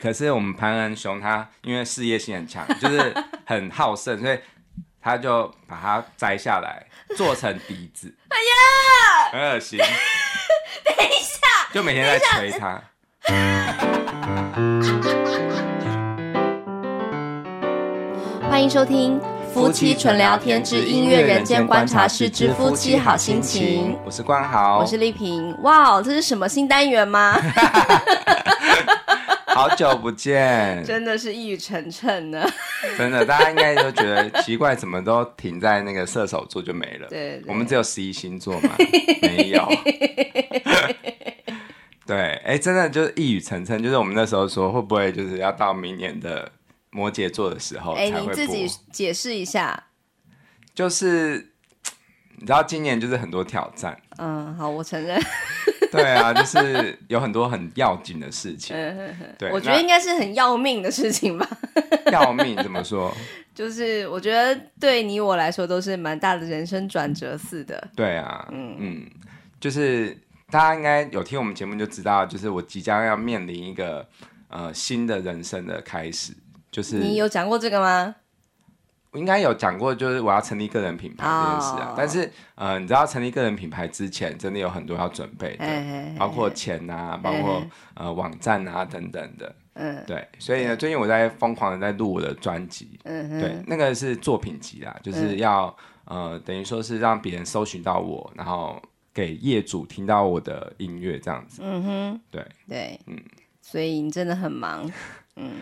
可是我们潘恩雄他因为事业心很强，就是很好胜，所以他就把它摘下来做成笛子。哎呀，很恶心。等一下，就每天在捶他。欢迎收听。夫妻纯聊天之音乐人间观察室之夫妻好心情，我是关豪，我是丽萍。哇，这是什么新单元吗？好久不见，真的是一语成谶呢。真的，大家应该都觉得 奇怪，怎么都停在那个射手座就没了？对，对，我们只有十一星座嘛？没有。对，哎，真的就是一语成谶，就是我们那时候说会不会就是要到明年的。摩羯座的时候，哎，你自己解释一下。就是你知道，今年就是很多挑战。嗯，好，我承认。对啊，就是有很多很要紧的事情。嗯，对，我觉得应该是很要命的事情吧。要命怎么说？就是我觉得对你我来说都是蛮大的人生转折似的。对啊，嗯嗯，就是大家应该有听我们节目就知道，就是我即将要面临一个呃新的人生的开始。就是你有讲过这个吗？我应该有讲过，就是我要成立个人品牌这件事啊。Oh. 但是，呃，你知道成立个人品牌之前，真的有很多要准备的，hey, hey, hey. 包括钱啊，包括.呃网站啊等等的。嗯、uh.，对。所以呢，最近我在疯狂的在录我的专辑。嗯、uh -huh. 对，那个是作品集啦，就是要、uh. 呃，等于说是让别人搜寻到我，然后给业主听到我的音乐这样子。嗯哼，对对，嗯。所以你真的很忙，嗯。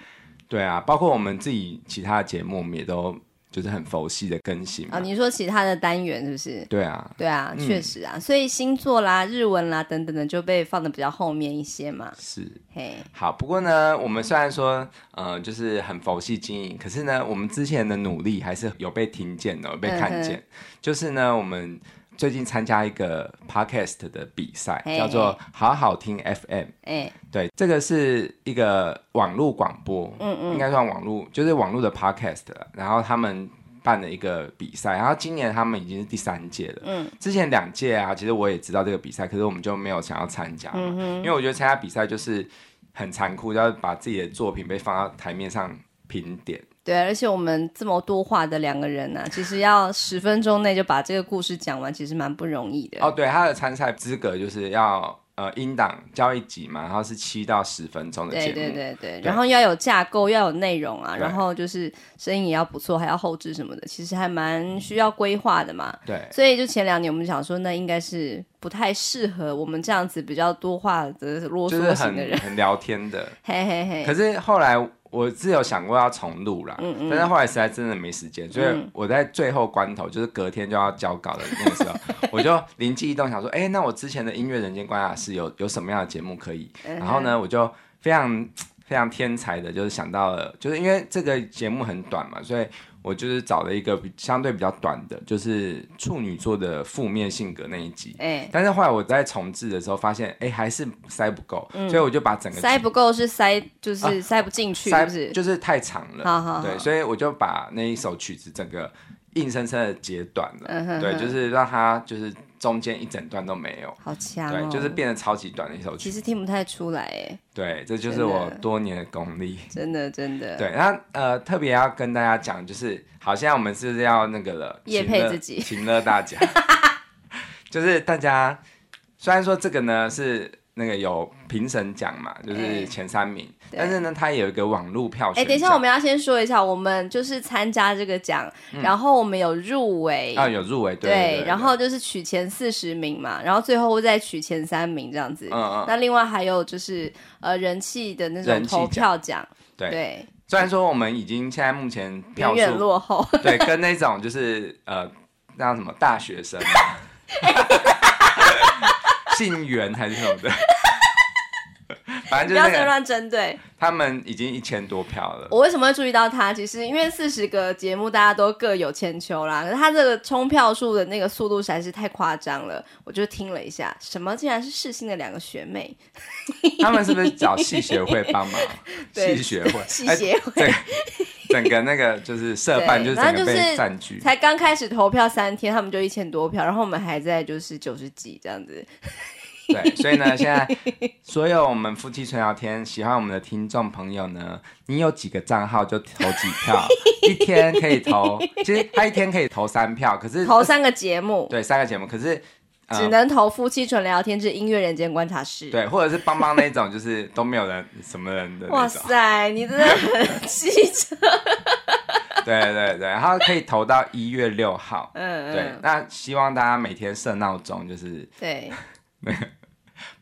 对啊，包括我们自己其他的节目，我们也都就是很佛系的更新啊、哦。你说其他的单元是不是？对啊，对啊，嗯、确实啊。所以星座啦、日文啦等等的就被放的比较后面一些嘛。是，嘿，好。不过呢，我们虽然说呃就是很佛系经营，可是呢，我们之前的努力还是有被听见的，有被看见。嗯、就是呢，我们。最近参加一个 podcast 的比赛，叫做好好听 FM。哎，对，这个是一个网络广播，嗯嗯，应该算网络，就是网络的 podcast。然后他们办了一个比赛，然后今年他们已经是第三届了。嗯，之前两届啊，其实我也知道这个比赛，可是我们就没有想要参加嘛，因为我觉得参加比赛就是很残酷，要把自己的作品被放到台面上评点。对，而且我们这么多话的两个人呢、啊，其实要十分钟内就把这个故事讲完，其实蛮不容易的。哦，对，他的参赛资格就是要呃音档交一集嘛，然后是七到十分钟的节目。对对对对，然后要有架构，要有内容啊，然后就是声音也要不错，还要后置什么的，其实还蛮需要规划的嘛。对，所以就前两年我们想说，那应该是不太适合我们这样子比较多话的啰嗦型的人，就是、很，很聊天的。嘿嘿嘿。可是后来。我是有想过要重录啦，嗯嗯，但是后来实在真的没时间，所以我在最后关头，就是隔天就要交稿的那个时候，我就灵机一动，想说，哎、欸，那我之前的音乐人间观察室有有什么样的节目可以？然后呢，我就非常非常天才的，就是想到了，就是因为这个节目很短嘛，所以。我就是找了一个相对比较短的，就是处女座的负面性格那一集。哎、欸，但是后来我在重置的时候发现，哎、欸，还是塞不够、嗯，所以我就把整个塞不够是塞，就是塞不进去，是不是？就是太长了。好好好，对，所以我就把那一首曲子整个硬生生的截短了。嗯哼哼，对，就是让它就是。中间一整段都没有，好强、哦，对，就是变得超级短的一首曲。其实听不太出来，哎，对，这就是我多年的功力，真的真的。对，然后呃，特别要跟大家讲，就是好像我们是不是要那个了，业配自己，请乐大家，就是大家虽然说这个呢是。那个有评审奖嘛，就是前三名，欸、但是呢，它有一个网络票选。哎、欸，等一下，我们要先说一下，我们就是参加这个奖、嗯，然后我们有入围啊，有入围，对，然后就是取前四十名嘛，然后最后会再取前三名这样子。嗯嗯。那另外还有就是呃人气的那种投票奖，对对。虽然说我们已经现在目前票数落后，对，跟那种就是呃那什么大学生。姓袁还是什么的，反正就是不要乱针对。他们已经一千多票了。我为什么会注意到他？其实因为四十个节目大家都各有千秋啦，可是他这个冲票数的那个速度实在是太夸张了。我就听了一下，什么竟然是世新的两个学妹？他们是不是找系学会帮忙？系学会，系学会。对整个那个就是社办，就是整个被占据。才刚开始投票三天，他们就一千多票，然后我们还在就是九十几这样子。对，所以呢，现在所有我们夫妻纯聊天喜欢我们的听众朋友呢，你有几个账号就投几票，一天可以投，其实他一天可以投三票，可是投三个节目，对，三个节目，可是。只能投夫妻纯聊天之音乐人间观察室，对，或者是帮帮那种，就是都没有人什么人的。哇塞，你真的很机车。对对对，然后可以投到一月六号。嗯嗯。对，那希望大家每天设闹钟，就是对，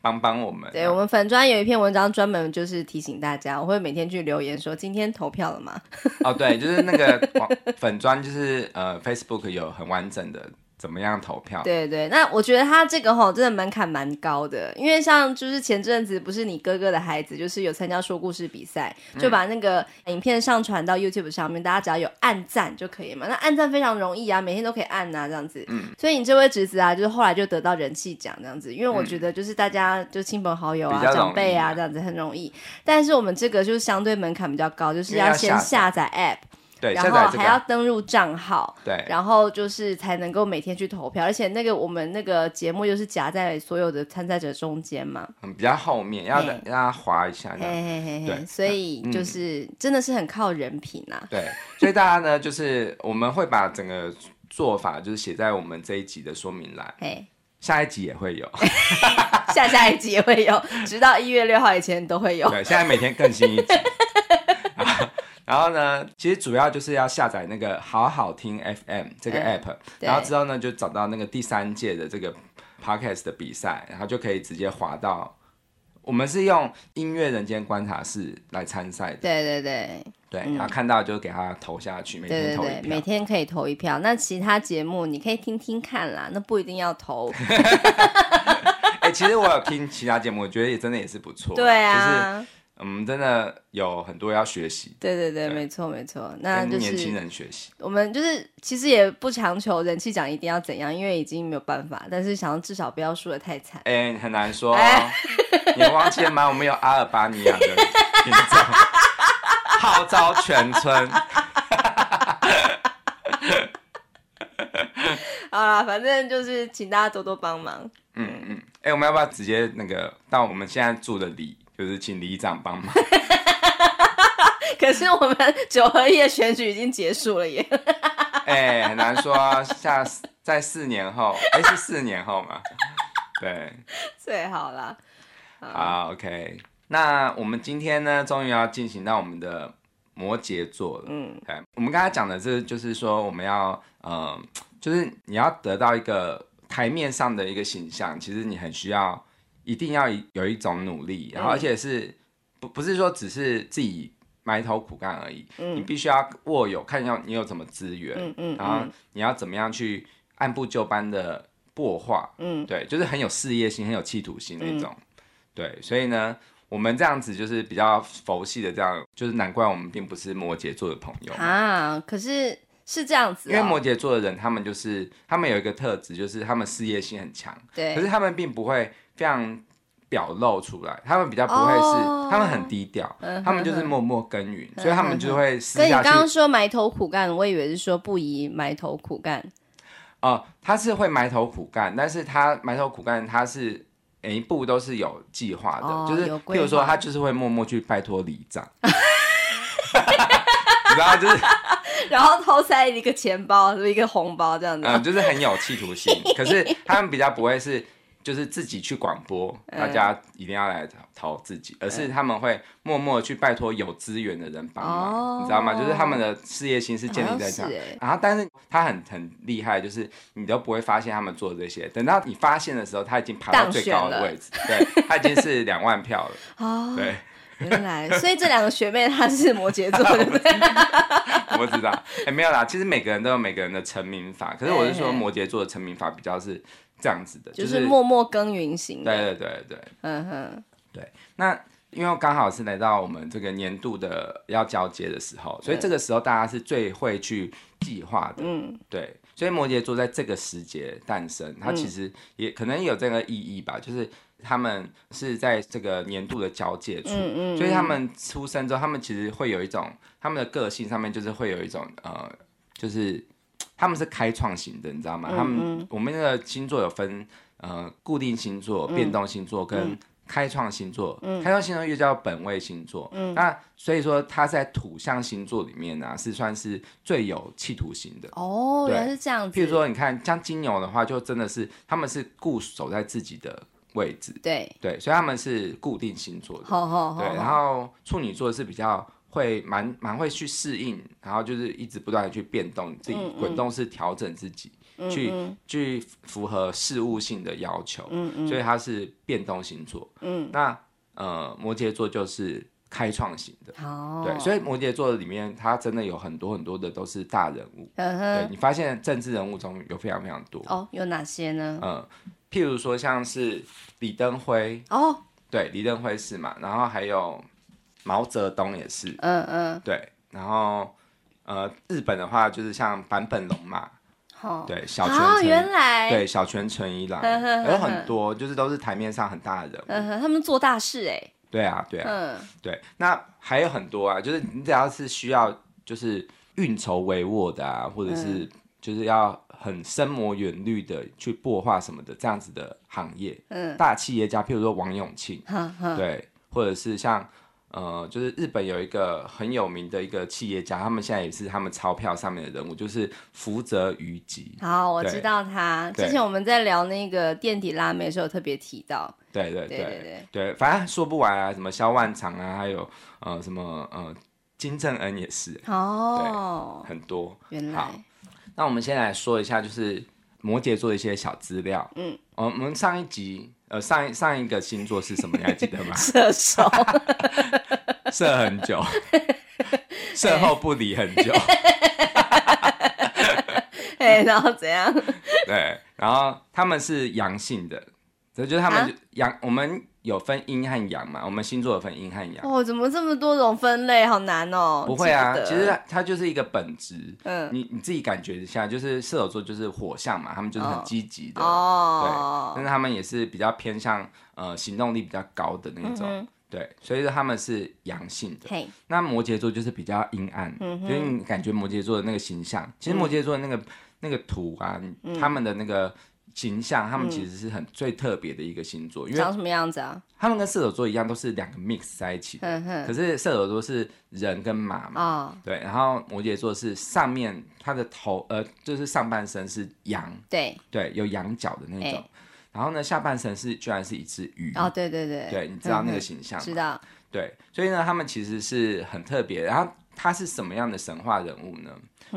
帮帮我们。对，我们粉专有一篇文章专门就是提醒大家，我会每天去留言说今天投票了吗？哦，对，就是那个 粉专，就是呃，Facebook 有很完整的。怎么样投票？对对，那我觉得他这个吼真的门槛蛮高的，因为像就是前阵子不是你哥哥的孩子，就是有参加说故事比赛，就把那个影片上传到 YouTube 上面，大家只要有按赞就可以嘛。那按赞非常容易啊，每天都可以按呐、啊，这样子。嗯。所以你这位侄子啊，就是后来就得到人气奖这样子，因为我觉得就是大家就亲朋好友啊、长辈啊这样子很容易，但是我们这个就是相对门槛比较高，就是要先下载 App。对，然后还要登入账号，对，然后就是才能够每天去投票，而且那个我们那个节目又是夹在所有的参赛者中间嘛，嗯，比较后面，要让他滑一下，嘿嘿嘿，对，所以就是、嗯、真的是很靠人品啊。对，所以大家呢，就是我们会把整个做法就是写在我们这一集的说明栏，哎，下一集也会有，下下一集也会有，直到一月六号以前都会有。对，现在每天更新一集。然后呢，其实主要就是要下载那个好好听 FM 这个 app，、嗯、然后之后呢就找到那个第三届的这个 podcast 的比赛，然后就可以直接滑到。我们是用音乐人间观察室来参赛的。对对对对，然后看到就给他投下去，每天投一票。对对对，每天可以投一票。那其他节目你可以听听看啦，那不一定要投。哎、欸，其实我有听其他节目，我觉得也真的也是不错。对啊。就是我们真的有很多要学习。对对对，对没错没错，那就是年轻人学习。我们就是其实也不强求人气奖一定要怎样，因为已经没有办法。但是想要至少不要输的太惨。哎、欸，很难说、哦。你忘记了吗？我们有阿尔巴尼亚的听众，号召全村。好啦，反正就是请大家多多帮忙。嗯嗯。哎、欸，我们要不要直接那个到我们现在住的里？就是请里长帮忙，可是我们九合一的选举已经结束了耶。哎、欸，很难说啊，下在四年后，哎、欸，是四年后嘛？对，最好了。好，好，OK。那我们今天呢，终于要进行到我们的摩羯座了。嗯，对，我们刚才讲的是，就是说我们要，呃，就是你要得到一个台面上的一个形象，其实你很需要。一定要有一种努力，然后而且是不不是说只是自己埋头苦干而已，嗯、你必须要握有看要你有什么资源，嗯嗯、然后你要怎么样去按部就班的擘画，嗯，对，就是很有事业心、很有企图心那种，嗯、对，所以呢，我们这样子就是比较佛系的这样，就是难怪我们并不是摩羯座的朋友。啊，可是是这样子、哦，因为摩羯座的人他们就是他们有一个特质，就是他们事业心很强，对，可是他们并不会。非常表露出来，他们比较不会是，oh, 他们很低调，嗯、他们就是默默耕耘，嗯、所以他们就会私下你刚刚说埋头苦干，我以为是说不宜埋头苦干。哦、呃，他是会埋头苦干，但是他埋头苦干，他是每一步都是有计划的，oh, 就是譬如说他就是会默默去拜托里长，然后就是，然后偷塞一个钱包，一个红包这样子，嗯，就是很有企图心，可是他们比较不会是。就是自己去广播，大家一定要来投自己，而是他们会默默去拜托有资源的人帮忙，你知道吗？就是他们的事业心是建立在这样。然后，但是他很很厉害，就是你都不会发现他们做这些，等到你发现的时候，他已经爬到最高的位置，对，他已经是 两万票了。哦，对，原来，所以这两个学妹她是摩羯座 的，我不知道，哎，没有啦，其实每个人都有每个人的成名法，可是我是说摩羯座的成名法比较是。这样子的，就是默默耕耘型的。对对对对，嗯哼，对。那因为刚好是来到我们这个年度的要交接的时候，所以这个时候大家是最会去计划的。嗯，对。所以摩羯座在这个时节诞生，它其实也可能有这个意义吧，就是他们是在这个年度的交界处，嗯嗯，所以他们出生之后，他们其实会有一种他们的个性上面就是会有一种呃，就是。他们是开创型的，你知道吗？嗯嗯，他们我们那个星座有分呃固定星座、变动星座跟开创星座。嗯，开创星座又叫本位星座。嗯，那所以说它在土象星座里面呢、啊，是算是最有企图心的。哦，原来是这样子。譬如说，你看像金牛的话，就真的是他们是固守在自己的位置。对对，所以他们是固定星座的。好好好。对，然后处女座是比较。会蛮蛮会去适应，然后就是一直不断的去变动，自己滚动式调整自己，嗯嗯去去符合事物性的要求，嗯嗯所以它是变动星座。嗯，那呃摩羯座就是开创型的，哦、对，所以摩羯座里面它真的有很多很多的都是大人物。对，你发现政治人物中有非常非常多哦，有哪些呢？嗯，譬如说像是李登辉哦，对，李登辉是嘛，然后还有。毛泽东也是，嗯嗯，对，然后呃，日本的话就是像坂本龙马，哦、对，小泉原来。对，小泉纯一郎，有很多，就是都是台面上很大的人物，嗯，他们做大事哎，对啊，对啊，嗯，对，那还有很多啊，就是你只要是需要就是运筹帷幄的啊，或者是就是要很深谋远虑的去擘画什么的这样子的行业，嗯，大企业家，譬如说王永庆，对，或者是像。呃，就是日本有一个很有名的一个企业家，他们现在也是他们钞票上面的人物，就是福泽谕吉。好，我知道他。之前我们在聊那个垫底拉美的时候，特别提到。对对对对对，对，反正说不完啊，什么萧万长啊，还有呃什么呃金正恩也是。哦。对，很多。原来。那我们先来说一下，就是摩羯座的一些小资料。嗯。我们上一集。呃，上一上一个星座是什么？你还记得吗？射手，射很久，射后不理很久。哎，然后怎样？对，然后他们是阳性的，这就是他们阳、啊。我们有分阴和阳嘛？我们星座有分阴和阳。哦，怎么这么多种分类？好难哦。不会啊，其实它就是一个本质。嗯，你你自己感觉一下，就是射手座就是火象嘛，他们就是很积极的。哦。对，但是他们也是比较偏向呃行动力比较高的那种。嗯、对，所以说他们是阳性的。嘿。那摩羯座就是比较阴暗，嗯，所以你感觉摩羯座的那个形象，其实摩羯座的那个、嗯、那个图啊，他们的那个。形象，他们其实是很最特别的一个星座，因为长什么样子啊？他们跟射手座一样，都是两个 mix 在一起的。可是射手座是人跟马嘛，对。然后摩羯座是上面他的头，呃，就是上半身是羊，对对，有羊角的那种。然后呢，下半身是居然是一只鱼。哦，对对对，对，你知道那个形象吗？知道。对，所以呢，他们其实是很特别。然后他是什么样的神话人物呢？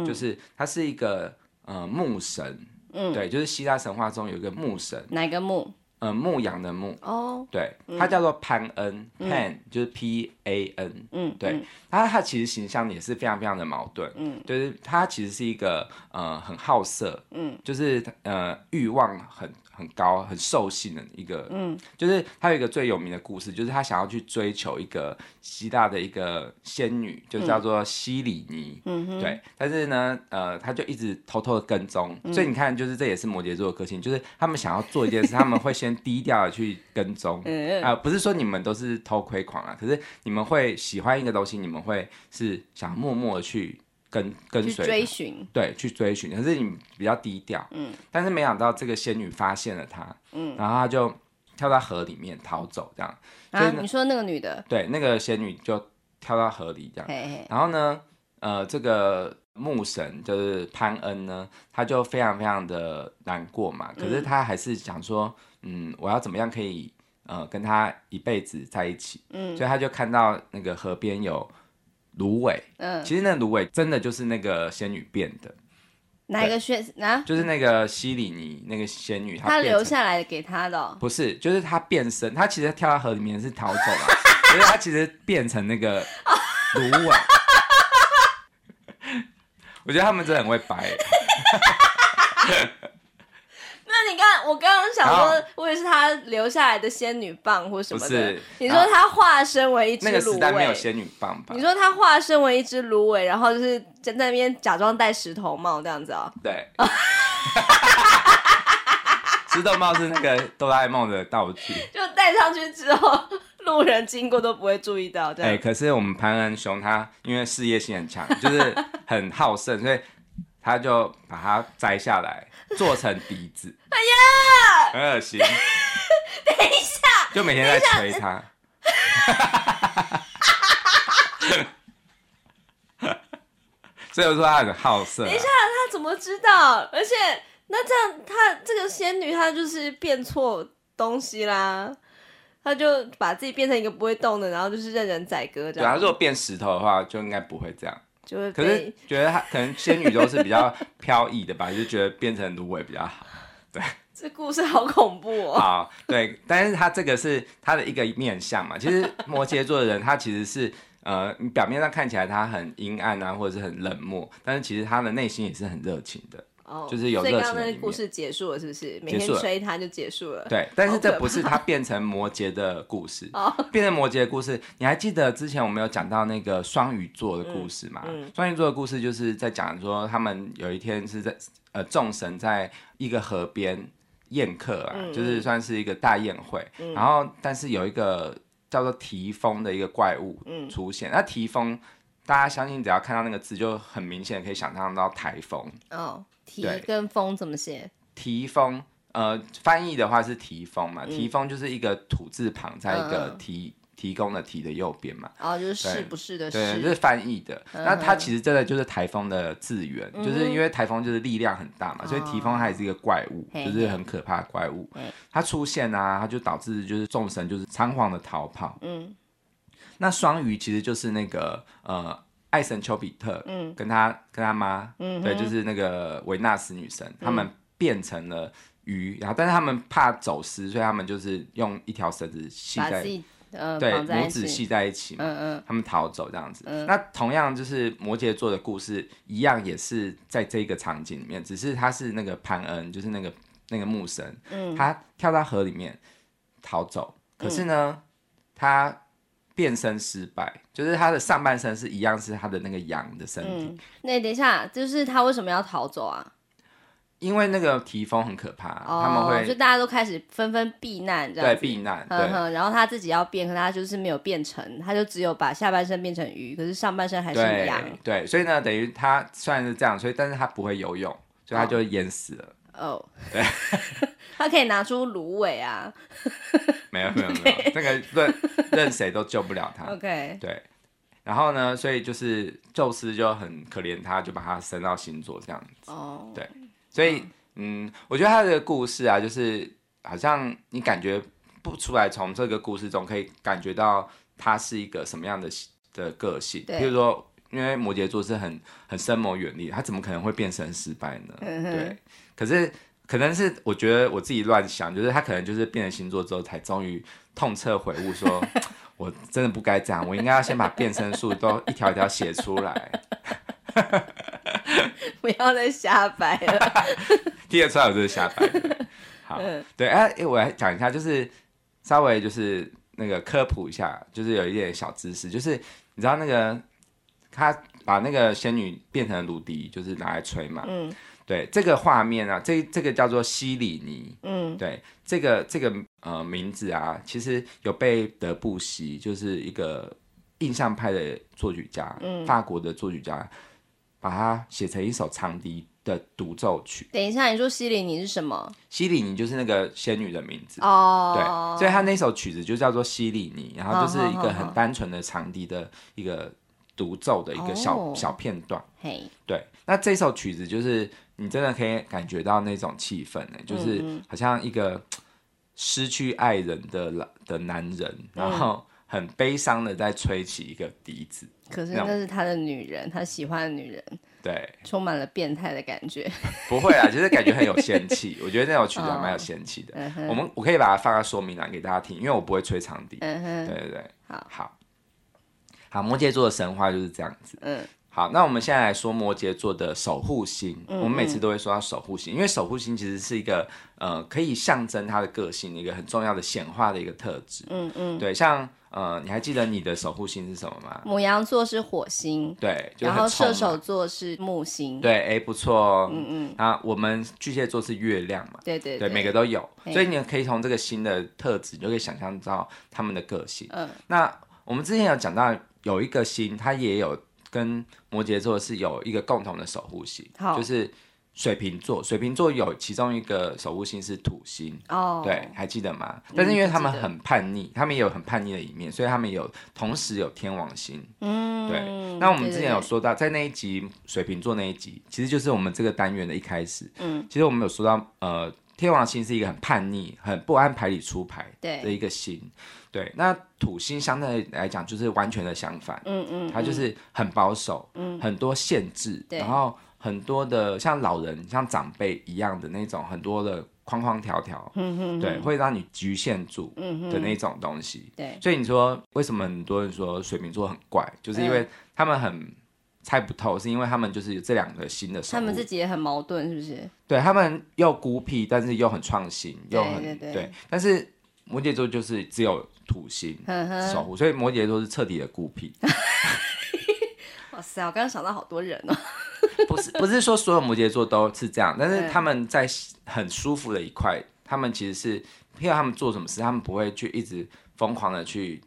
就是他是一个呃牧神。嗯，对，就是希腊神话中有一个牧神，哪个牧？呃，牧羊的牧。哦，对，他叫做潘恩，Pan 就是 P A N。嗯，对，他他其实形象也是非常非常的矛盾。嗯，就是他其实是一个呃很好色，嗯，就是呃欲望很。很高、很兽性的一个，嗯，就是他有一个最有名的故事，就是他想要去追求一个希腊的一个仙女，就叫做西里尼，嗯，对。但是呢，呃，他就一直偷偷的跟踪，嗯、所以你看，就是这也是摩羯座的个性，就是他们想要做一件事，他们会先低调的去跟踪，啊、不是说你们都是偷窥狂啊，可是你们会喜欢一个东西，你们会是想默默的去。跟跟随追寻，对，去追寻，可是你比较低调，嗯，但是没想到这个仙女发现了他，嗯，然后他就跳到河里面逃走，这样。啊，你说那个女的？对，那个仙女就跳到河里这样，嘿嘿，然后呢，呃，这个牧神就是潘恩呢，他就非常非常的难过嘛，可是他还是想说，嗯，我要怎么样可以呃跟他一辈子在一起，嗯，所以他就看到那个河边有。芦苇，嗯，其实那芦苇真的就是那个仙女变的，哪一个仙啊？就是那个西里尼那个仙女，她留下来给他的、哦，不是，就是她变身，她其实跳到河里面是逃走了，所 以她其实变成那个芦苇。我觉得他们真的很会掰。那你刚，我刚刚想说，我以为是他留下来的仙女棒或什么的。不是，你说他化身为一只芦苇。那个时代没有仙女棒吧？你说他化身为一只芦苇，然后就是在那边假装戴石头帽这样子哦。对。石头帽是那个哆啦 A 梦的道具。就戴上去之后，路人经过都不会注意到。对。哎，可是我们潘恩雄他因为事业心很强，就是很好胜，所以他就把它摘下来。做成笛子，哎呀，很恶心。等一下，就每天在捶他。所以我说他很好色。等一下，他怎么知道？而且那这样，他这个仙女，她就是变错东西啦。他就把自己变成一个不会动的，然后就是任人宰割这样。对啊，如果变石头的话，就应该不会这样。就会。可是觉得他可能仙女都是比较 飘逸的吧，就觉得变成芦苇比较好。对。这故事好恐怖哦。好，对，但是他这个是他的一个面相嘛。其实摩羯座的人，他其实是呃，表面上看起来他很阴暗啊，或者是很冷漠，但是其实他的内心也是很热情的。哦，就是有热情。所以刚刚那个故事结束了，是不是？每天催他就结束了。对，但是这不是他变成摩羯的故事。哦，变成摩羯的故事，你还记得之前我们有讲到那个双鱼座的故事吗？嗯，双鱼座的故事就是在讲说，他们有一天是在呃众神在一个河边宴客啊，嗯，就是算是一个大宴会。嗯，然后，但是有一个叫做提丰的一个怪物出现。嗯，那提丰，大家相信只要看到那个字，就很明显可以想象到台风。哦。提跟风怎么写？提风，呃，翻译的话是提风嘛？嗯、提风就是一个土字旁，在一个提、嗯、提供的提的右边嘛。哦，就是是不是的是，对，就是翻译的。嗯、那它其实真的就是台风的字源，嗯、就是因为台风就是力量很大嘛，嗯、所以提风它也是一个怪物，哦、就是很可怕的怪物。它出现啊，它就导致就是众神就是仓皇的逃跑。嗯，那双鱼其实就是那个呃。爱神丘比特，嗯，跟他跟他妈，嗯，对，就是那个维纳斯女神，嗯、他们变成了鱼，然后但是他们怕走失，所以他们就是用一条绳子系在，呃、对，母子系在一起嘛，嗯嗯，他们逃走这样子。嗯、那同样就是摩羯座的故事一样，也是在这个场景里面，只是他是那个潘恩，就是那个那个牧神，嗯，他跳到河里面逃走，可是呢，嗯、他。变身失败，就是他的上半身是一样，是他的那个羊的身体。嗯、那等一下，就是他为什么要逃走啊？因为那个提风很可怕，哦、他们会就大家都开始纷纷避难，这样对避难。对呵呵，然后他自己要变，可他就是没有变成，他就只有把下半身变成鱼，可是上半身还是羊。对，对，所以呢，等于他虽然是这样，所以但是他不会游泳，所以他就淹死了。哦，对。他可以拿出芦苇啊，没有没有没有，没有 Okay. 那个任任谁都救不了他。OK，对，然后呢，所以就是宙斯就很可怜他，就把他升到星座这样子。哦，oh. 对，所以嗯，我觉得他的故事啊，就是好像你感觉不出来，从这个故事中可以感觉到他是一个什么样的的个性。对，比如说，因为摩羯座是很很深谋远虑，他怎么可能会变身失败呢？嗯、对，可是。可能是我觉得我自己乱想，就是他可能就是变了星座之后，才终于痛彻悔悟，说 我真的不该这样，我应该要先把变身术都一条一条写出来。不要再瞎掰了，听得出来我就是瞎掰。好，对，哎、啊，我来讲一下，就是稍微就是那个科普一下，就是有一点小知识，就是你知道那个他把那个仙女变成芦笛，就是拿来吹嘛。嗯。对这个画面啊，这这个叫做西里尼，嗯，对，这个这个呃名字啊，其实有被德布西，就是一个印象派的作曲家，嗯，法国的作曲家，把它写成一首长笛的独奏曲。等一下，你说西里尼是什么？西里尼就是那个仙女的名字哦，对，所以他那首曲子就叫做西里尼，然后就是一个很单纯的长笛的一个独奏的一个小、哦、小片段，嘿，对，那这首曲子就是。你真的可以感觉到那种气氛呢，就是好像一个失去爱人的的男人，嗯、然后很悲伤的在吹起一个笛子。可是那是他的女人，他喜欢的女人，对，充满了变态的感觉。不会啊，就是感觉很有仙气。我觉得那首曲子还蛮有仙气的。哦、我们我可以把它放在说明栏给大家听，因为我不会吹长笛。嗯哼，对对对，好好好，摩羯座的神话就是这样子。嗯。好，那我们现在来说摩羯座的守护星。嗯嗯，我们每次都会说到守护星，因为守护星其实是一个呃，可以象征他的个性的一个很重要的显化的一个特质。嗯嗯，对，像呃，你还记得你的守护星是什么吗？母羊座是火星，对，然后射手座是木星，对，哎，不错哦。嗯嗯，啊，我们巨蟹座是月亮嘛？对对对，对，每个都有，所以你可以从这个星的特质，你就可以想象到他们的个性。嗯，那我们之前有讲到有一个星，它也有。跟摩羯座是有一个共同的守护星，就是水瓶座，水瓶座有其中一个守护星是土星哦，对，还记得吗？但是因为他们很叛逆，他们也有很叛逆的一面，所以他们有同时有天王星。嗯，对。那我们之前有说到，在那一集水瓶座那一集，其实就是我们这个单元的一开始。嗯，其实我们有说到，呃，天王星是一个很叛逆、很不按牌理出牌的一个星。对，对，那土星相对来讲就是完全的相反。嗯嗯，它就是很保守，嗯，很多限制，然后。很多的像老人、像长辈一样的那种，很多的框框条条，嗯哼，对，会让你局限住的那种东西。对，所以你说为什么很多人说水瓶座很怪，就是因为他们很猜不透，是因为他们就是有这两个新的。他们自己也很矛盾，是不是？对，他们又孤僻，但是又很创新，又很对，对，对。但是摩羯座就是只有土星守护，所以摩羯座是彻底的孤僻。哇塞，我刚刚想到好多人哦。不是不是说所有摩羯座都是这样，但是他们在很舒服的一块，他们其实是，譬如他们做什么事，他们不会去一直疯狂的去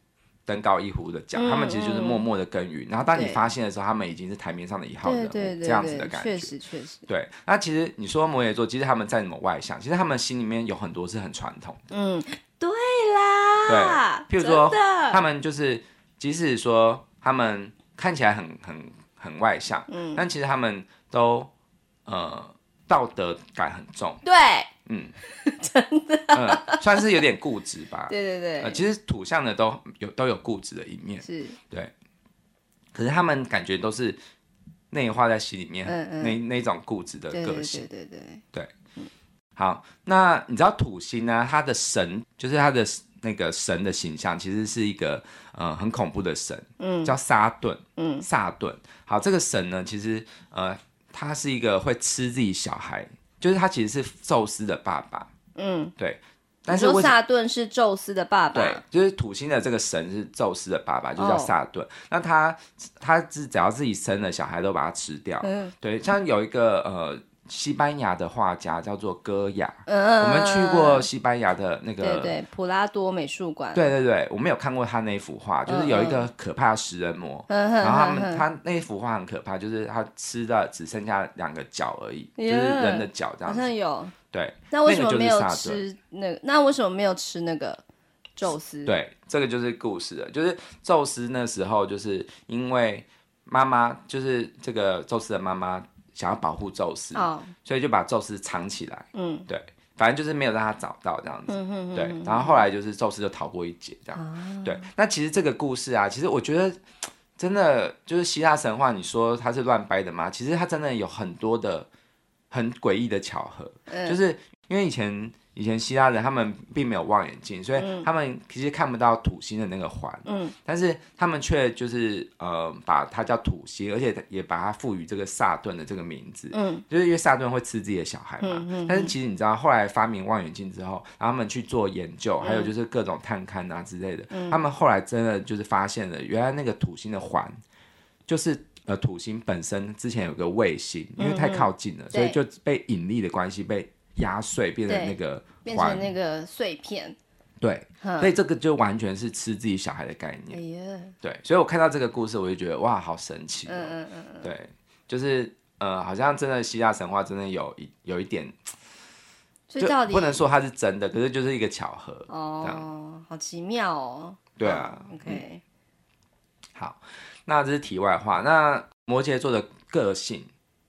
登高一呼的讲，嗯、他们其实就是默默的耕耘。然后当你发现的时候，他们已经是台面上的一号人物，这样子的感觉。确实确实。对，那其实你说摩羯座，其实他们再怎么外向，其实他们心里面有很多是很传统的。嗯，对啦。对，譬如说他们就是，即使说他们看起来很很。很外向，嗯，但其实他们都呃道德感很重，对，嗯，真的，嗯，算是有点固执吧，对对对，呃，其实土象的都有都有固执的一面，是，对，可是他们感觉都是内化在心里面，嗯嗯，那那种固执的个性，对对对对，对，好，那你知道土星呢？它的神就是它的。那个神的形象其实是一个呃很恐怖的神，嗯，叫撒顿，嗯，萨顿。好，这个神呢，其实呃他是一个会吃自己小孩，就是他其实是宙斯的爸爸，嗯，对。但是说撒顿是宙斯的爸爸，对，就是土星的这个神是宙斯的爸爸，就叫萨顿。哦、那他他是只要自己生了小孩都把他吃掉，嗯，对。像有一个呃。西班牙的画家叫做戈雅，嗯，我们去过西班牙的那个，对对，普拉多美术馆，对对对，我们有看过他那幅画，就是有一个可怕的食人魔，嗯、然后他们他那幅画很可怕，就是他吃的只剩下两个脚而已，嗯、就是人的脚这样子，好像有，对，那为什么没有吃那个？那为什么没有吃那个宙斯？对，这个就是故事了，就是宙斯那时候就是因为妈妈，就是这个宙斯的妈妈。想要保护宙斯，oh. 所以就把宙斯藏起来。嗯，对，反正就是没有让他找到这样子。嗯哼哼。对，然后后来就是宙斯就逃过一劫这样。Oh. 对，那其实这个故事啊，其实我觉得真的就是希腊神话，你说它是乱掰的吗？其实它真的有很多的很诡异的巧合，嗯、就是因为以前。以前希腊人他们并没有望远镜，所以他们其实看不到土星的那个环，嗯，但是他们却就是呃把它叫土星，而且也把它赋予这个萨顿的这个名字，嗯，就是因为萨顿会吃自己的小孩嘛，嗯嗯嗯，但是其实你知道后来发明望远镜之后，然后他们去做研究，还有就是各种探勘啊之类的，嗯，他们后来真的就是发现了，原来那个土星的环就是呃土星本身之前有个卫星，因为太靠近了，嗯嗯，所以就被引力的关系被。压碎变成那个，变成那个碎片，对，所以这个就完全是吃自己小孩的概念。哎，对，所以我看到这个故事，我就觉得哇，好神奇。嗯嗯嗯对，就是呃，好像真的希腊神话真的有一有一点，就不能说它是真的，可是就是一个巧合。哦，好奇妙哦。对啊。OK。好，那这是题外话。那摩羯座的个性，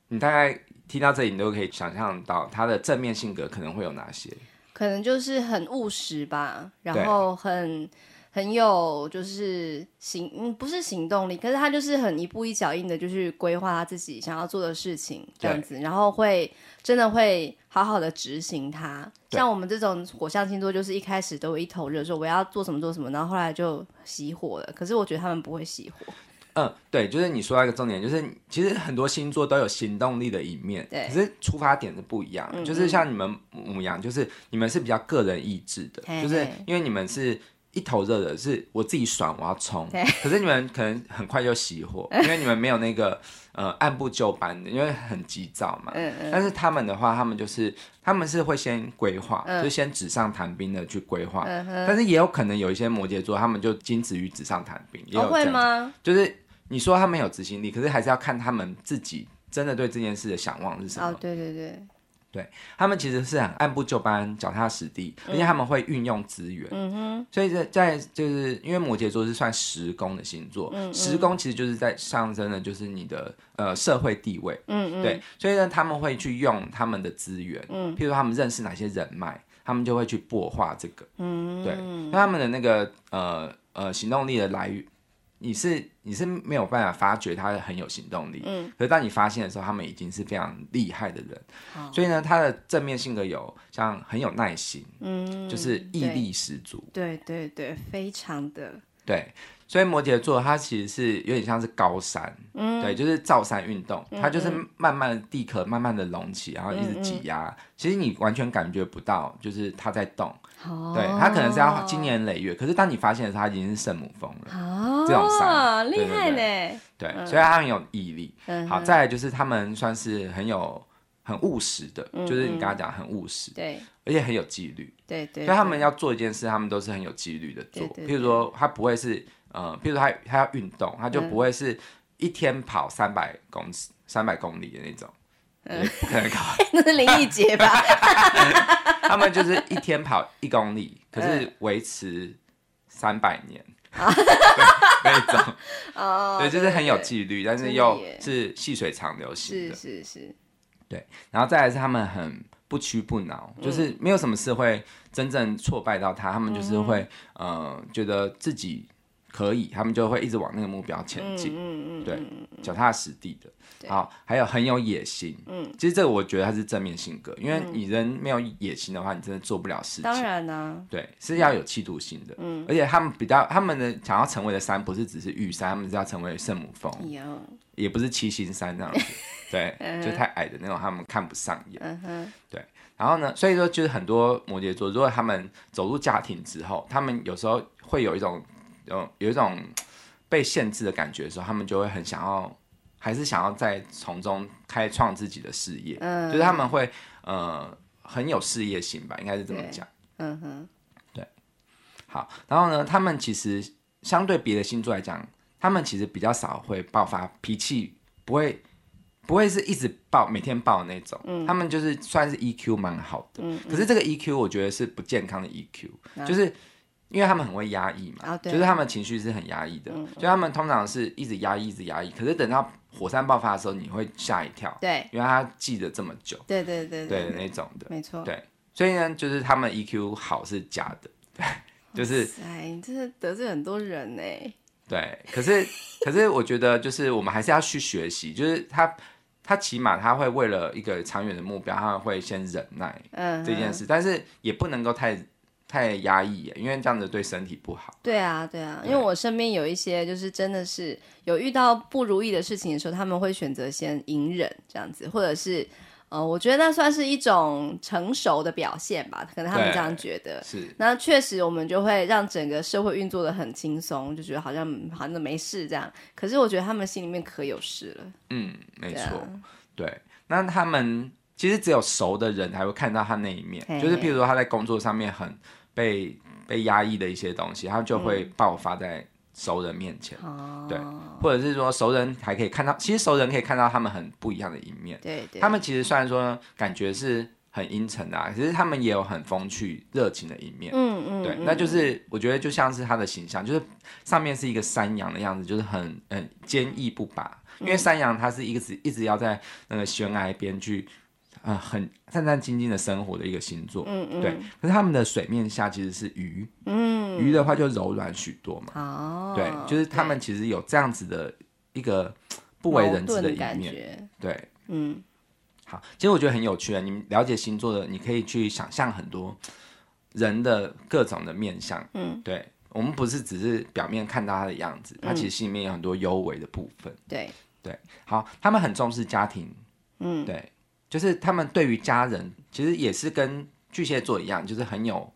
你大概？听到这里，你都可以想象到他的正面性格可能会有哪些？可能就是很务实吧，然后很很有就是行，嗯，不是行动力，可是他就是很一步一脚印的，就是规划他自己想要做的事情这样子，然后会真的会好好的执行它。像我们这种火象星座，就是一开始都有一头热，说我要做什么做什么，然后后来就熄火了。可是我觉得他们不会熄火。嗯，对，就是你说到一个重点，就是其实很多星座都有行动力的一面，对，可是出发点是不一样的。嗯嗯，就是像你们母羊，就是你们是比较个人意志的，嘿嘿，就是因为你们是一头热的，是我自己爽，我要冲。可是你们可能很快就熄火，因为你们没有那个呃按部就班的，因为很急躁嘛。嗯嗯，但是他们的话，他们就是他们是会先规划，嗯、就先纸上谈兵的去规划。嗯、但是也有可能有一些摩羯座，他们就仅止于纸上谈兵，也有这样、哦、会吗？就是。你说他们有执行力，可是还是要看他们自己真的对这件事的想望是什么？哦，对对对。对，他们其实是很按部就班、脚踏实地，而且他们会运用资源。嗯哼，所以在在就是因为摩羯座是算时工的星座，嗯，十宫其实就是在象征的，就是你的呃社会地位。嗯嗯，对，所以呢，他们会去用他们的资源，嗯，譬如说他们认识哪些人脉，他们就会去擘画这个。嗯，对，那他们的那个呃呃行动力的来源。你是你是没有办法发觉他很有行动力，嗯，可是当你发现的时候，他们已经是非常厉害的人，好。所以呢，他的正面性格有像很有耐心，嗯，就是毅力十足，对对对，非常的对。所以摩羯座它其实是有点像是高山，嗯，对，就是造山运动，它就是慢慢的地壳慢慢的隆起，然后一直挤压，其实你完全感觉不到，就是它在动，哦，对，它可能是要经年累月，可是当你发现的时候，它已经是圣母峰了，哦，这种山，厉害呢，对，所以它很有毅力，嗯，好，再来就是他们算是很有很务实的，就是你刚刚讲很务实，对，而且很有纪律，对对，所以他们要做一件事，他们都是很有纪律的做，譬如说他不会是。呃，譬如说他他要运动，他就不会是一天跑三百公尺、三百公里的那种，嗯，不可能搞。那是林义杰吧？他们就是一天跑一公里，可是维持三百年，那种。哦，对，就是很有纪律，但是又是细水长流型的。是是是。对，然后再来是他们很不屈不挠，就是没有什么事会真正挫败到他，他们就是会呃觉得自己。可以，他们就会一直往那个目标前进。嗯嗯对，脚踏实地的。对好，还有很有野心。嗯，其实这个我觉得他是正面性格，因为你人没有野心的话，你真的做不了事情。当然呢。对，是要有企图心的。嗯。而且他们比较，他们的想要成为的山，不是只是玉山，他们是要成为圣母峰。有也不是七星山这样子。对。就太矮的那种，他们看不上眼。嗯哼。对。然后呢，所以说就是很多摩羯座，如果他们走入家庭之后，他们有时候会有一种。有有一种被限制的感觉的时候，他们就会很想要，还是想要在从中开创自己的事业。嗯，就是他们会呃很有事业心吧，应该是这么讲。嗯哼，对。好，然后呢，他们其实相对别的星座来讲，他们其实比较少会爆发脾气，不会不会是一直爆，每天爆的那种。嗯，他们就是算是 EQ 蛮好的。嗯，可是这个 EQ 我觉得是不健康的 EQ，嗯，就是。因为他们很会压抑嘛，就是他们情绪是很压抑的，所以他们通常是一直压抑，一直压抑。可是等到火山爆发的时候，你会吓一跳，对，因为他记得这么久，对对对对那种的，没错，对。所以呢，就是他们 EQ 好是假的，对，就是。哎，你真的得罪很多人呢。对，可是可是我觉得就是我们还是要去学习，就是他他起码他会为了一个长远的目标，他会先忍耐这件事，但是也不能够太。太压抑，因为这样子对身体不好。对啊，对啊，对，因为我身边有一些，就是真的是有遇到不如意的事情的时候，他们会选择先隐忍这样子，或者是，呃，我觉得那算是一种成熟的表现吧，可能他们这样觉得。是。那确实，我们就会让整个社会运作的很轻松，就觉得好像好像没事这样。可是我觉得他们心里面可有事了。嗯，没错。对，对，那他们其实只有熟的人才会看到他那一面，就是譬如说他在工作上面很。被被压抑的一些东西，他就会爆发在熟人面前，嗯、对，或者是说熟人还可以看到，其实熟人可以看到他们很不一样的一面。对，对他们其实虽然说感觉是很阴沉的，啊，其实他们也有很风趣、热情的一面。嗯嗯，对，那就是我觉得就像是他的形象，就是上面是一个山羊的样子，就是很很坚毅不拔。因为山羊它是一直一直要在那个悬崖边去。呃，很战战兢兢的生活的一个星座，嗯嗯，对。可是他们的水面下其实是鱼，嗯，鱼的话就柔软许多嘛，哦，对，就是他们其实有这样子的一个不为人知的一面，对，嗯。好，其实我觉得很有趣啊，你们了解星座的，你可以去想象很多人的各种的面相，嗯，对。我们不是只是表面看到他的样子，他其实心里面有很多幽微的部分，对对。好，他们很重视家庭，嗯，对。就是他们对于家人，其实也是跟巨蟹座一样，就是很有，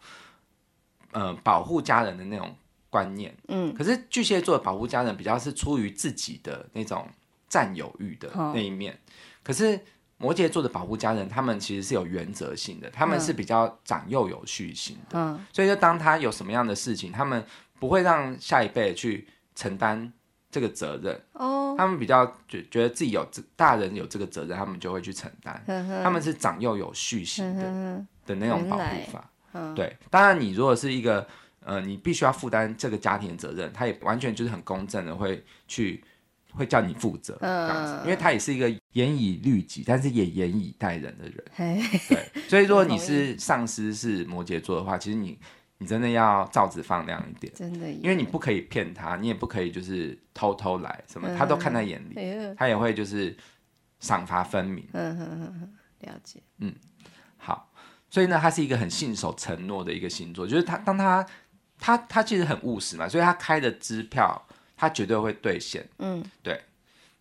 呃，保护家人的那种观念。嗯，可是巨蟹座的保护家人比较是出于自己的那种占有欲的那一面，嗯、可是摩羯座的保护家人，他们其实是有原则性的，他们是比较长幼有序型的。嗯，所以就当他有什么样的事情，他们不会让下一辈去承担。这个责任。哦，他们比较觉觉得自己有这大人有这个责任，他们就会去承担。他们是长幼有序型的的那种保护法。嗯、对，当然你如果是一个呃，你必须要负担这个家庭责任，他也完全就是很公正的会去会叫你负责这样子，因为他也是一个严以律己，但是也严以待人的人。对，所以如果你是上司是摩羯座的话，其实你。你真的要罩子放亮一点，真的，因为你不可以骗他，你也不可以就是偷偷来什么，嗯、他都看在眼里，哎、他也会就是赏罚分明。嗯哼了解。嗯，好，所以呢，他是一个很信守承诺的一个星座，就是他当他他他其实很务实嘛，所以他开的支票他绝对会兑现。嗯，对，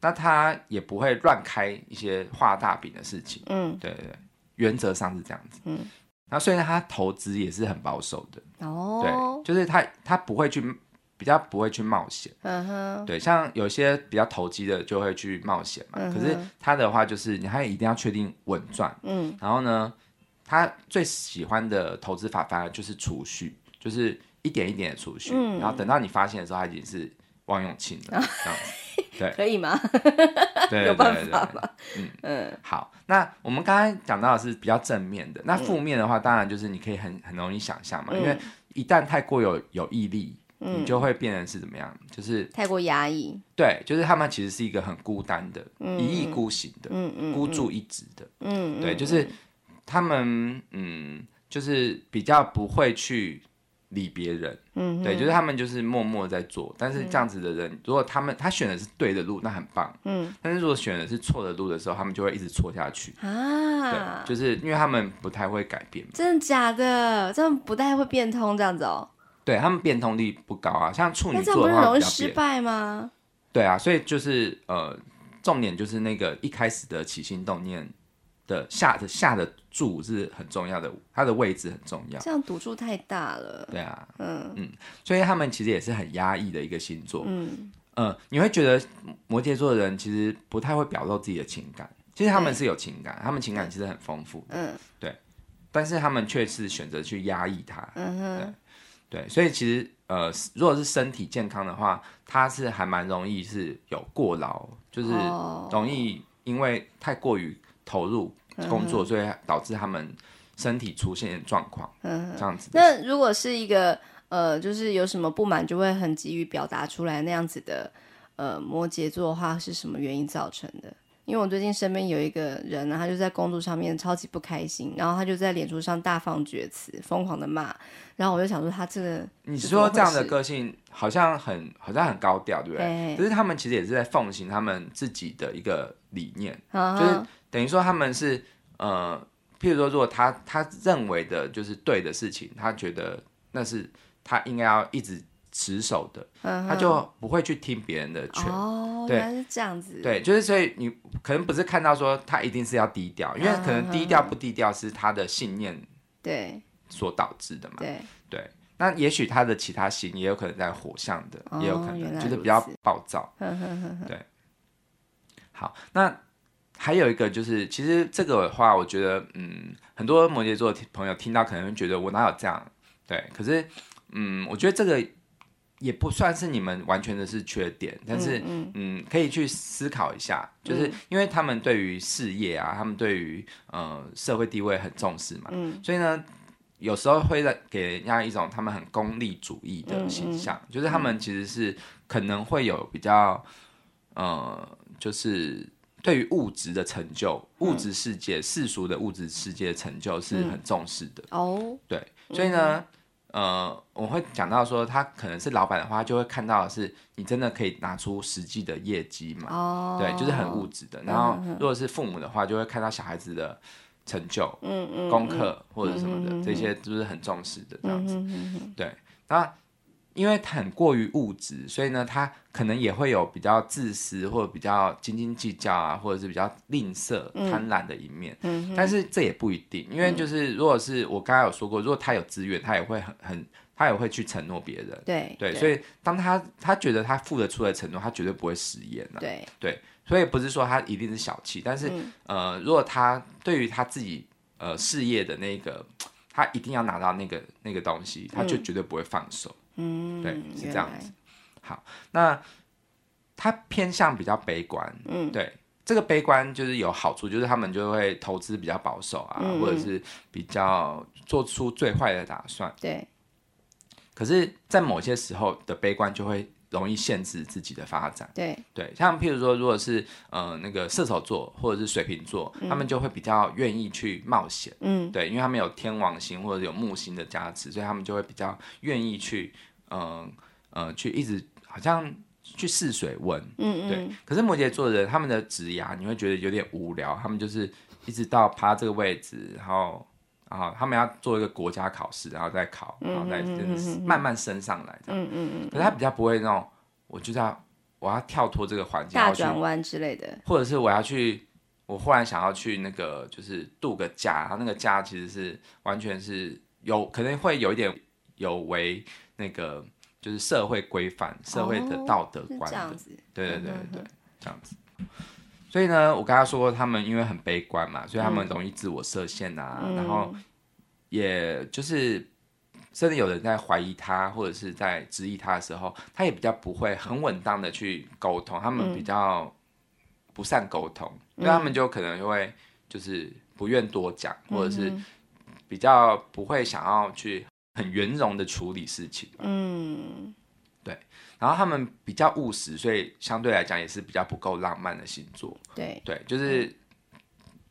那他也不会乱开一些画大饼的事情。嗯，对对对，原则上是这样子。嗯。那所以呢，他投资也是很保守的哦，对，就是他他不会去比较不会去冒险，嗯哼，对，像有些比较投机的就会去冒险嘛，嗯、可是他的话就是你还一定要确定稳赚，嗯，然后呢，他最喜欢的投资法反而就是储蓄，就是一点一点的储蓄，嗯、然后等到你发现的时候，他已经是王永庆了，嗯、这样子，对，可以吗？对，有办法吗？嗯嗯，好。那我们刚才讲到的是比较正面的，那负面的话，当然就是你可以很很容易想象嘛，嗯、因为一旦太过有有毅力，嗯、你就会变成是怎么样？就是太过压抑。对，就是他们其实是一个很孤单的，嗯、一意孤行的，嗯嗯、孤注一掷的，嗯，对，就是他们嗯，就是比较不会去。理别人，嗯，对，就是他们就是默默在做，但是这样子的人，嗯、如果他们他选的是对的路，那很棒，嗯，但是如果选的是错的路的时候，他们就会一直错下去啊，对，就是因为他们不太会改变，真的假的？这样不太会变通这样子哦，对他们变通力不高啊，像处女座的话，容易失败吗？对啊，所以就是呃，重点就是那个一开始的起心动念。的下的下的注是很重要的，它的位置很重要。这样赌注太大了。对啊，嗯嗯，所以他们其实也是很压抑的一个星座。嗯呃，你会觉得摩羯座的人其实不太会表露自己的情感，其实他们是有情感，他们情感其实很丰富。嗯，对，但是他们却是选择去压抑它。嗯哼，对，对，所以其实呃，如果是身体健康的话，他是还蛮容易是有过劳，就是容易因为太过于。投入工作，所以导致他们身体出现状况，嗯，这样子。那如果是一个呃，就是有什么不满就会很急于表达出来那样子的呃摩羯座的话，是什么原因造成的？因为我最近身边有一个人呢，他就在工作上面超级不开心，然后他就在脸书上大放厥词，疯狂的骂。然后我就想说，他这个你说这样的个性好像很好像很高调，对不对？可是他们其实也是在奉行他们自己的一个理念，嗯、就是。等于说他们是呃，譬如说，如果他他认为的就是对的事情，他觉得那是他应该要一直持守的，嗯、他就不会去听别人的劝。哦，对，是这样子。对，就是所以你可能不是看到说他一定是要低调，因为可能低调不低调是他的信念对所导致的嘛。对对，那也许他的其他星也有可能在火象的，哦、也有可能就是比较暴躁。呵呵呵对，好，那。还有一个就是，其实这个的话，我觉得，嗯，很多摩羯座的朋友听到可能会觉得我哪有这样，对，可是，嗯，我觉得这个也不算是你们完全的是缺点，但是，嗯，嗯，可以去思考一下，就是因为他们对于事业啊，他们对于呃社会地位很重视嘛，嗯，所以呢，有时候会在给人家一种他们很功利主义的形象，嗯嗯，就是他们其实是可能会有比较，呃，就是。对于物质的成就，物质世界、嗯、世俗的物质世界的成就是很重视的、嗯、哦。对，所以呢，嗯、呃，我会讲到说，他可能是老板的话，就会看到的是你真的可以拿出实际的业绩嘛。哦，对，就是很物质的。然后，如果是父母的话，就会看到小孩子的成就，嗯嗯，功课或者什么的，嗯、这些都是很重视的这样子。嗯、对，那。因为他很过于物质，所以呢，他可能也会有比较自私或者比较斤斤计较啊，或者是比较吝啬、贪婪的一面。嗯，但是这也不一定，因为就是如果是我刚才有说过，如果他有资源，他也会很很，他也会去承诺别人。对对，对，所以当他他觉得他付得出的承诺，他绝对不会食言啊。对对，所以不是说他一定是小气，但是、嗯、呃，如果他对于他自己呃事业的那个，他一定要拿到那个那个东西，他就绝对不会放手。嗯，对，是这样子。好，那他偏向比较悲观，嗯，对，这个悲观就是有好处，就是他们就会投资比较保守啊，嗯、或者是比较做出最坏的打算，对。可是，在某些时候的悲观就会容易限制自己的发展，对对，像譬如说，如果是呃那个射手座或者是水瓶座，嗯、他们就会比较愿意去冒险，嗯，对，因为他们有天王星或者有木星的加持，所以他们就会比较愿意去，嗯呃，呃，去一直好像去试水温，嗯嗯，对。可是摩羯座的人，他们的职涯你会觉得有点无聊，他们就是一直到趴这个位置，然后。然后他们要做一个国家考试，然后再考，然后再慢慢升上来这样。嗯嗯嗯。可是他比较不会那种，我就要我要跳脱这个环境，大转弯之类的，或者是我要去，我忽然想要去那个就是度个假，然后那个假其实是完全是有可能会有一点有违那个就是社会规范、社会的道德观的。这样子。对对对对，这样子。所以呢，我跟他说，他们因为很悲观嘛，所以他们容易自我设限啊，嗯、然后也就是甚至有人在怀疑他或者是在质疑他的时候，他也比较不会很稳当的去沟通，他们比较不善沟通，嗯、所以他们就可能就会就是不愿多讲，嗯、或者是比较不会想要去很圆融的处理事情。嗯。然后他们比较务实，所以相对来讲也是比较不够浪漫的星座。对对，就是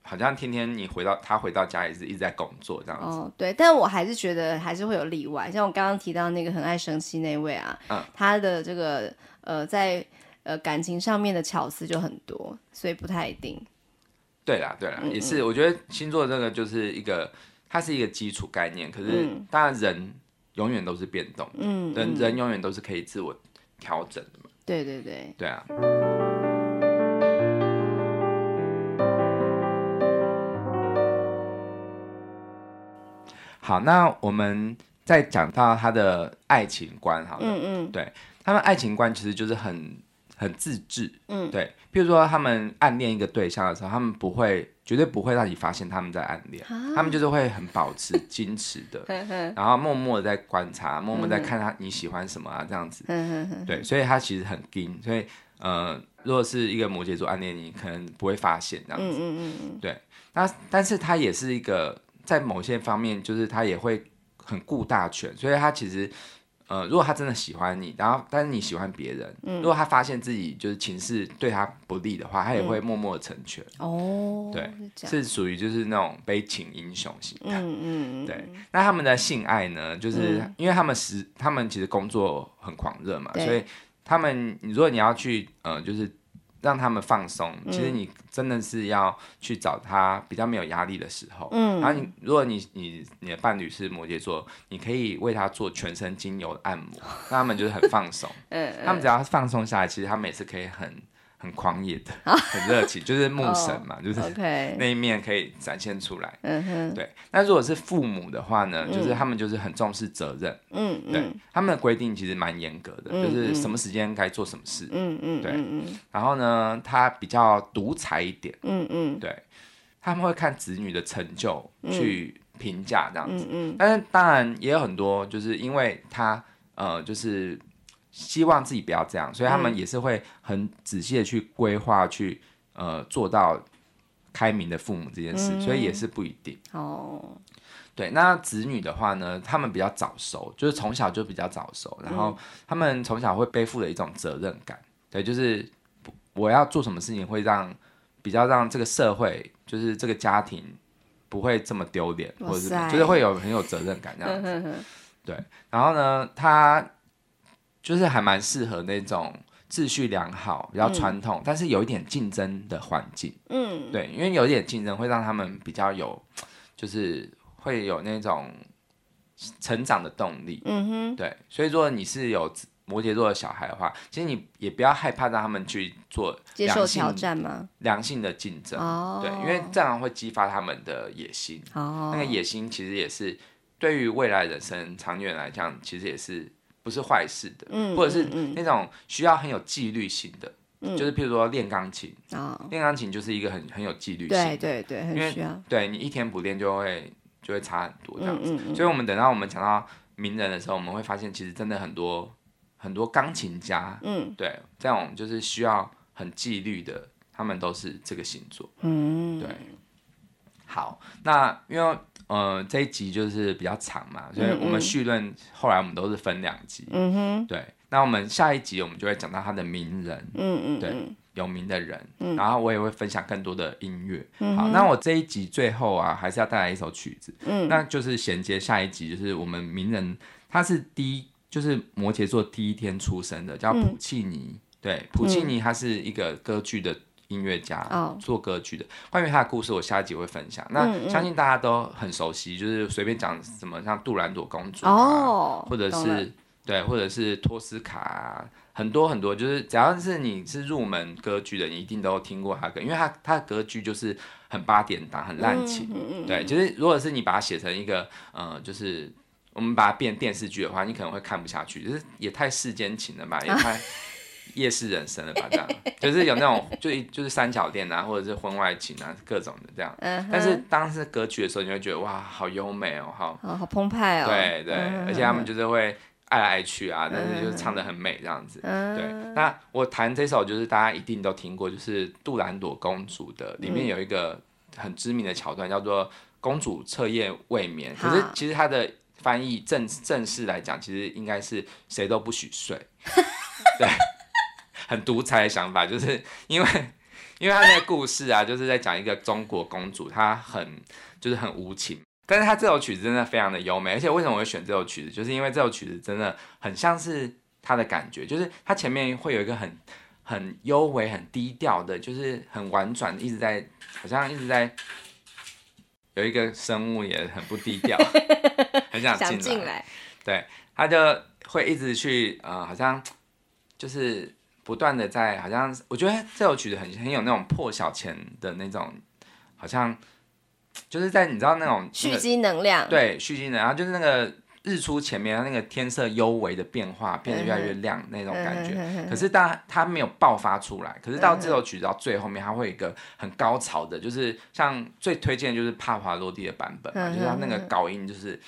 好像天天你回到他回到家也是一直在工作这样子。哦，对，但我还是觉得还是会有例外，像我刚刚提到那个很爱生气那位啊，嗯，他的这个呃在呃感情上面的巧思就很多，所以不太一定。对啦对啦，嗯嗯，也是，我觉得星座这个就是一个，它是一个基础概念，可是当然人永远都是变动，嗯，人人永远都是可以自我。调整的嘛，对对对，对啊。好，那我们再讲到他的爱情观，好了，嗯嗯，对，他们爱情观其实就是很很自制，嗯，对，比如说他们暗恋一个对象的时候，他们不会。绝对不会让你发现他们在暗恋，他们就是会很保持矜持的，然后默默的在观察，默默在看他你喜欢什么啊这样子，对，所以他其实很矜，所以呃，如果是一个摩羯座暗恋你，可能不会发现这样子，对，那但是他也是一个在某些方面，就是他也会很顾大权，所以他其实。呃，如果他真的喜欢你，然后但是你喜欢别人，嗯、如果他发现自己就是情势对他不利的话，他也会默默的成全。哦、嗯，对，是属于就是那种悲情英雄型的。嗯嗯对，那他们的性爱呢，就是、嗯、因为他们实他们其实工作很狂热嘛，所以他们，如果你要去呃，就是。让他们放松。其实你真的是要去找他比较没有压力的时候。嗯。然后你，如果你你你的伴侣是摩羯座，你可以为他做全身精油按摩，让他们就是很放松。嗯。他们只要放松下来，其实他们也是可以很。很狂野的，很热情，就是牧神嘛，就是那一面可以展现出来。嗯哼，对。那如果是父母的话呢，就是他们就是很重视责任。嗯对，他们的规定其实蛮严格的，就是什么时间该做什么事。嗯嗯，对。然后呢，他比较独裁一点。嗯嗯，对。他们会看子女的成就去评价这样子。嗯，但是当然也有很多，就是因为他呃，就是。希望自己不要这样，所以他们也是会很仔细的去规划，去呃做到开明的父母这件事，嗯、所以也是不一定。哦，对，那子女的话呢，他们比较早熟，就是从小就比较早熟，然后他们从小会背负的一种责任感，对，就是我要做什么事情会让比较让这个社会，就是这个家庭不会这么丢脸，或者是就是会有很有责任感这样子。对，然后呢，他。就是还蛮适合那种秩序良好、比较传统，嗯、但是有一点竞争的环境。嗯，对，因为有一点竞争会让他们比较有，就是会有那种成长的动力。嗯哼，对，所以说你是有摩羯座的小孩的话，其实你也不要害怕让他们去做接受挑战吗？良性的竞争，哦、对，因为这样会激发他们的野心。哦，那个野心其实也是对于未来人生长远来讲，其实也是。不是坏事的，嗯、或者是那种需要很有纪律性的，嗯、就是譬如说练钢琴，哦、练钢琴就是一个很很有纪律性的，对对对，很需要，因为对你一天不练就会就会差很多这样子。嗯嗯嗯、所以我们等到我们讲到名人的时候，我们会发现其实真的很多很多钢琴家，嗯，对，这种就是需要很纪律的，他们都是这个星座，嗯，对。好，那因为呃这一集就是比较长嘛，所以我们绪论后来我们都是分两集，嗯哼，对。那我们下一集我们就会讲到他的名人，嗯嗯，对，有名的人，嗯，然后我也会分享更多的音乐。嗯，好，那我这一集最后啊，还是要带来一首曲子，嗯，那就是衔接下一集，就是我们名人，他是第一，就是摩羯座第一天出生的，叫普契尼，嗯，对，普契尼他是一个歌剧的音乐家，嗯，做歌剧的。关于他的故事，我下一集会分享。那相信大家都很熟悉，就是随便讲什么，像杜兰朵公主啊，哦，或者是对，或者是托斯卡啊。很多很多，就是只要是你是入门歌剧的，你一定都听过他歌，因为他他的歌剧就是很八点档，很滥情。对，就是如果是你把它写成一个，呃，就是我们把它变电视剧的话，你可能会看不下去，就是也太世间情了吧，也太夜市人生了吧，这样，就是有那种就就是三角恋啊，或者是婚外情啊，各种的这样。嗯、但是当时歌曲的时候，你会觉得哇，好优美哦，好，哦、好澎湃哦。对对、嗯，而且他们就是会。爱来爱去啊，但是就是唱的很美这样子。嗯、对，那我弹这首就是大家一定都听过，就是杜兰朵公主的，里面有一个很知名的桥段，叫做“公主彻夜未眠”。可是其实它的翻译正正式来讲，其实应该是“谁都不许睡”。对，很独裁的想法，就是因为因为他那个故事啊，就是在讲一个中国公主，她很就是很无情。但是他这首曲子真的非常的优美，而且为什么我会选这首曲子，就是因为这首曲子真的很像是他的感觉，就是他前面会有一个很很幽微、很低调的，就是很婉转，一直在好像一直在有一个生物也很不低调，很想进来，进来，对，他就会一直去呃，好像就是不断的在，好像我觉得这首曲子很很有那种破晓前的那种，好像。就是在你知道那种蓄积能量，对，蓄积能量，就是那个日出前面那个天色幽微的变化，变得越来越亮那种感觉。可是当它没有爆发出来，可是到这首曲子到最后面，它会有一个很高潮的，就是像最推荐的就是帕华罗蒂的版本嘛，就是它那个高音就是。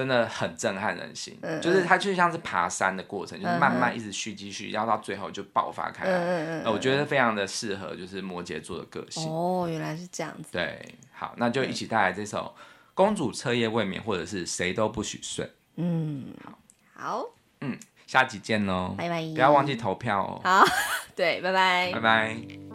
真的很震撼人心，嗯、就是它就像是爬山的过程，嗯、就是慢慢一直蓄积蓄，要到最后就爆发开来。嗯、我觉得非常的适合，就是摩羯座的个性。哦，原来是这样子。对，好，那就一起带来这首《公主彻夜未眠》，或者是谁都不许睡。嗯，好，好，嗯，下集见喽，拜拜，不要忘记投票哦。好，对，拜拜，拜拜。